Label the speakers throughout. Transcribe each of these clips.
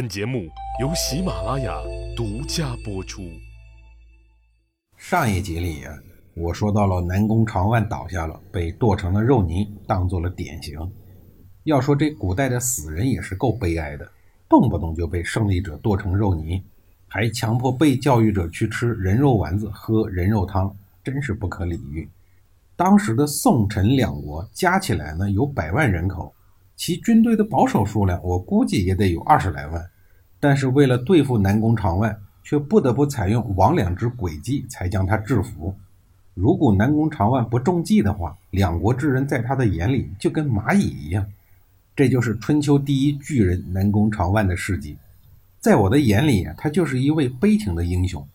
Speaker 1: 本节目由喜马拉雅独家播出。
Speaker 2: 上一集里啊，我说到了南宫长万倒下了，被剁成了肉泥，当做了典型。要说这古代的死人也是够悲哀的，动不动就被胜利者剁成肉泥，还强迫被教育者去吃人肉丸子、喝人肉汤，真是不可理喻。当时的宋陈两国加起来呢有百万人口。其军队的保守数量，我估计也得有二十来万，但是为了对付南宫长万，却不得不采用魍魉之诡计，才将他制服。如果南宫长万不中计的话，两国之人在他的眼里就跟蚂蚁一样。这就是春秋第一巨人南宫长万的事迹。在我的眼里，他就是一位悲情的英雄。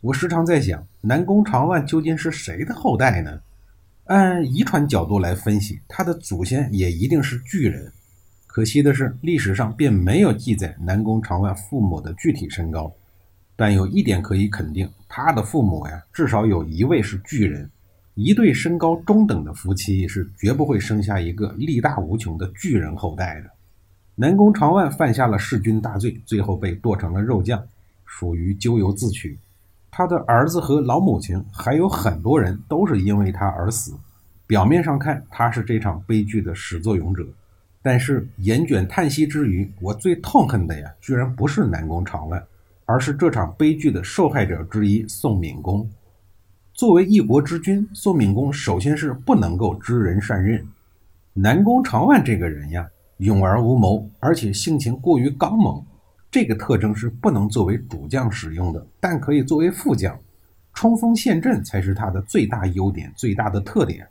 Speaker 2: 我时常在想，南宫长万究竟是谁的后代呢？按遗传角度来分析，他的祖先也一定是巨人。可惜的是，历史上并没有记载南宫长万父母的具体身高。但有一点可以肯定，他的父母呀，至少有一位是巨人。一对身高中等的夫妻是绝不会生下一个力大无穷的巨人后代的。南宫长万犯下了弑君大罪，最后被剁成了肉酱，属于咎由自取。他的儿子和老母亲还有很多人都是因为他而死。表面上看，他是这场悲剧的始作俑者，但是严卷叹息之余，我最痛恨的呀，居然不是南宫长万，而是这场悲剧的受害者之一宋闵公。作为一国之君，宋闵公首先是不能够知人善任。南宫长万这个人呀，勇而无谋，而且性情过于刚猛。这个特征是不能作为主将使用的，但可以作为副将，冲锋陷阵才是他的最大优点、最大的特点。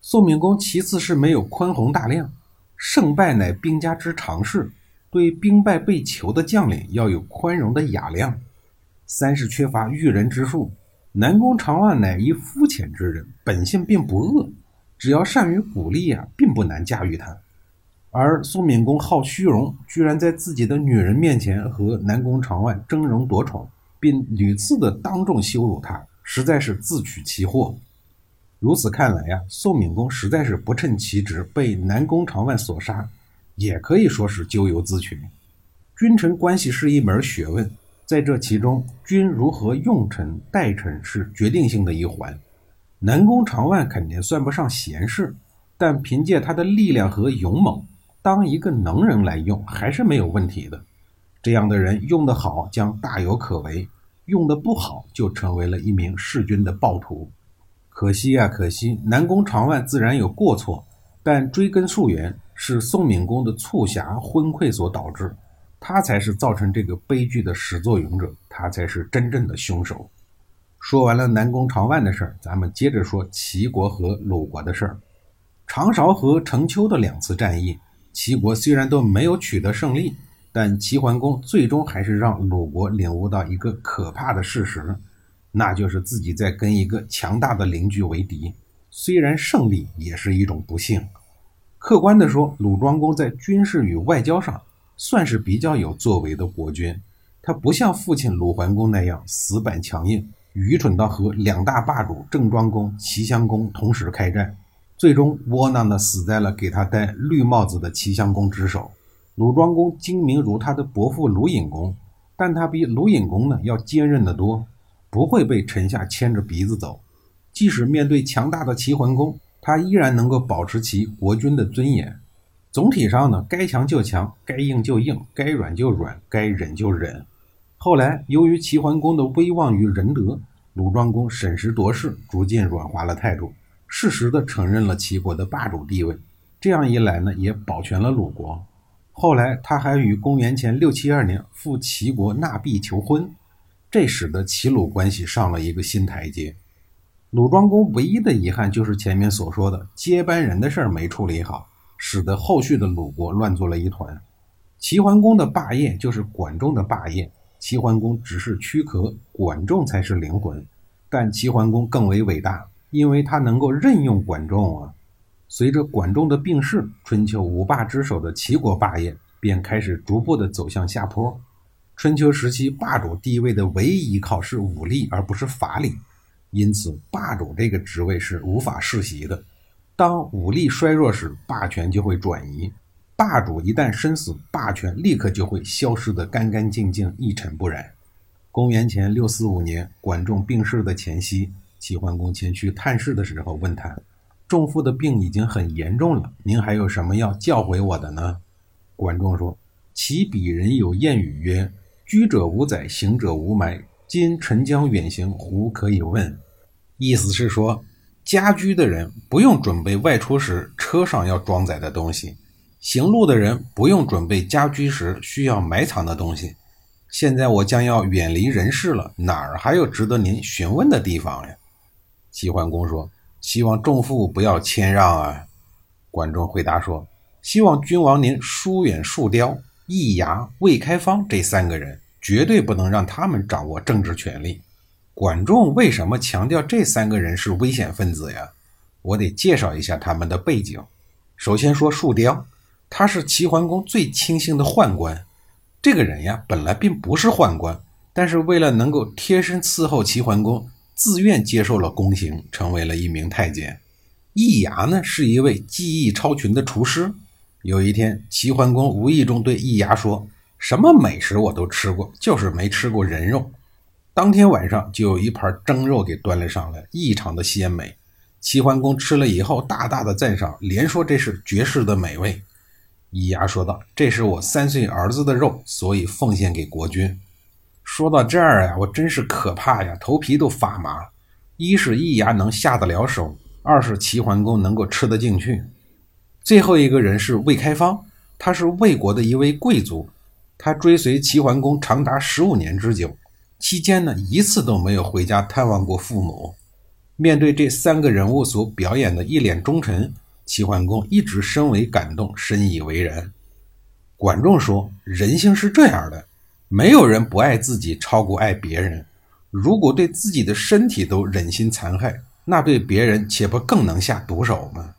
Speaker 2: 宋敏公其次是没有宽宏大量，胜败乃兵家之常事，对兵败被囚的将领要有宽容的雅量。三是缺乏驭人之术。南宫长万乃一肤浅之人，本性并不恶，只要善于鼓励啊，并不难驾驭他。而苏闵公好虚荣，居然在自己的女人面前和南宫长万争荣夺宠，并屡次的当众羞辱他，实在是自取其祸。如此看来呀，宋闵公实在是不称其职，被南宫长万所杀，也可以说是咎由自取。君臣关系是一门学问，在这其中，君如何用臣待臣是决定性的一环。南宫长万肯定算不上贤士，但凭借他的力量和勇猛。当一个能人来用还是没有问题的，这样的人用得好将大有可为，用得不好就成为了一名弑君的暴徒。可惜啊，可惜！南宫长万自然有过错，但追根溯源是宋闵公的促狭昏聩所导致，他才是造成这个悲剧的始作俑者，他才是真正的凶手。说完了南宫长万的事儿，咱们接着说齐国和鲁国的事儿。长勺和成丘的两次战役。齐国虽然都没有取得胜利，但齐桓公最终还是让鲁国领悟到一个可怕的事实，那就是自己在跟一个强大的邻居为敌。虽然胜利也是一种不幸。客观地说，鲁庄公在军事与外交上算是比较有作为的国君，他不像父亲鲁桓公那样死板强硬，愚蠢到和两大霸主郑庄公、齐襄公同时开战。最终窝囊的死在了给他戴绿帽子的齐襄公之手。鲁庄公精明如他的伯父鲁隐公，但他比鲁隐公呢要坚韧得多，不会被臣下牵着鼻子走。即使面对强大的齐桓公，他依然能够保持其国君的尊严。总体上呢，该强就强，该硬就硬，该软就软，该忍就忍。后来由于齐桓公的威望与仁德，鲁庄公审时度势，逐渐软化了态度。适时的承认了齐国的霸主地位，这样一来呢，也保全了鲁国。后来他还与公元前六七二年赴齐国纳币求婚，这使得齐鲁关系上了一个新台阶。鲁庄公唯一的遗憾就是前面所说的接班人的事儿没处理好，使得后续的鲁国乱作了一团。齐桓公的霸业就是管仲的霸业，齐桓公只是躯壳，管仲才是灵魂，但齐桓公更为伟大。因为他能够任用管仲啊，随着管仲的病逝，春秋五霸之首的齐国霸业便开始逐步的走向下坡。春秋时期霸主地位的唯一依靠是武力，而不是法理，因此霸主这个职位是无法世袭的。当武力衰弱时，霸权就会转移；霸主一旦身死，霸权立刻就会消失得干干净净、一尘不染。公元前六四五年，管仲病逝的前夕，齐桓公前去探视的时候，问他：“仲父的病已经很严重了，您还有什么要教诲我的呢？”管仲说：“其鄙人有谚语曰：‘居者无宰，行者无埋。’今臣将远行，胡可以问？”意思是说，家居的人不用准备外出时车上要装载的东西，行路的人不用准备家居时需要埋藏的东西。现在我将要远离人世了，哪儿还有值得您询问的地方呀？齐桓公说：“希望仲父不要谦让啊。”管仲回答说：“希望君王您疏远树雕、易牙、魏开方这三个人，绝对不能让他们掌握政治权力。”管仲为什么强调这三个人是危险分子呀？我得介绍一下他们的背景。首先说树雕，他是齐桓公最亲信的宦官。这个人呀，本来并不是宦官，但是为了能够贴身伺候齐桓公，自愿接受了宫刑，成为了一名太监。易牙呢，是一位技艺超群的厨师。有一天，齐桓公无意中对易牙说：“什么美食我都吃过，就是没吃过人肉。”当天晚上就有一盘蒸肉给端了上来，异常的鲜美。齐桓公吃了以后，大大的赞赏，连说这是绝世的美味。易牙说道：“这是我三岁儿子的肉，所以奉献给国君。”说到这儿呀，我真是可怕呀，头皮都发麻。一是易牙能下得了手，二是齐桓公能够吃得进去。最后一个人是魏开方，他是魏国的一位贵族，他追随齐桓公长达十五年之久。期间呢，一次都没有回家探望过父母。面对这三个人物所表演的一脸忠诚，齐桓公一直深为感动，深以为然。管仲说：“人性是这样的，没有人不爱自己超过爱别人。如果对自己的身体都忍心残害，那对别人岂不更能下毒手吗？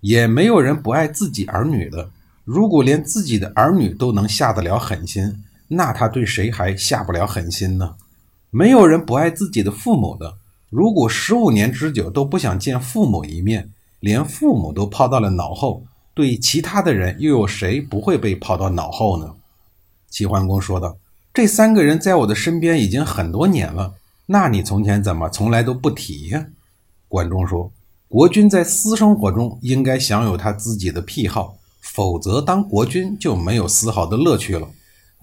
Speaker 2: 也没有人不爱自己儿女的。如果连自己的儿女都能下得了狠心。”那他对谁还下不了狠心呢？没有人不爱自己的父母的。如果十五年之久都不想见父母一面，连父母都抛到了脑后，对其他的人又有谁不会被抛到脑后呢？齐桓公说道：“这三个人在我的身边已经很多年了，那你从前怎么从来都不提呀？”管仲说：“国君在私生活中应该享有他自己的癖好，否则当国君就没有丝毫的乐趣了。”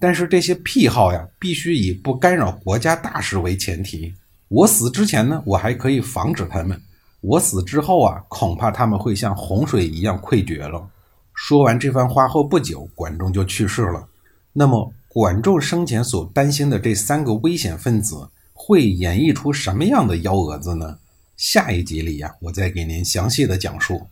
Speaker 2: 但是这些癖好呀，必须以不干扰国家大事为前提。我死之前呢，我还可以防止他们；我死之后啊，恐怕他们会像洪水一样溃决了。说完这番话后不久，管仲就去世了。那么，管仲生前所担心的这三个危险分子，会演绎出什么样的幺蛾子呢？下一集里呀，我再给您详细的讲述。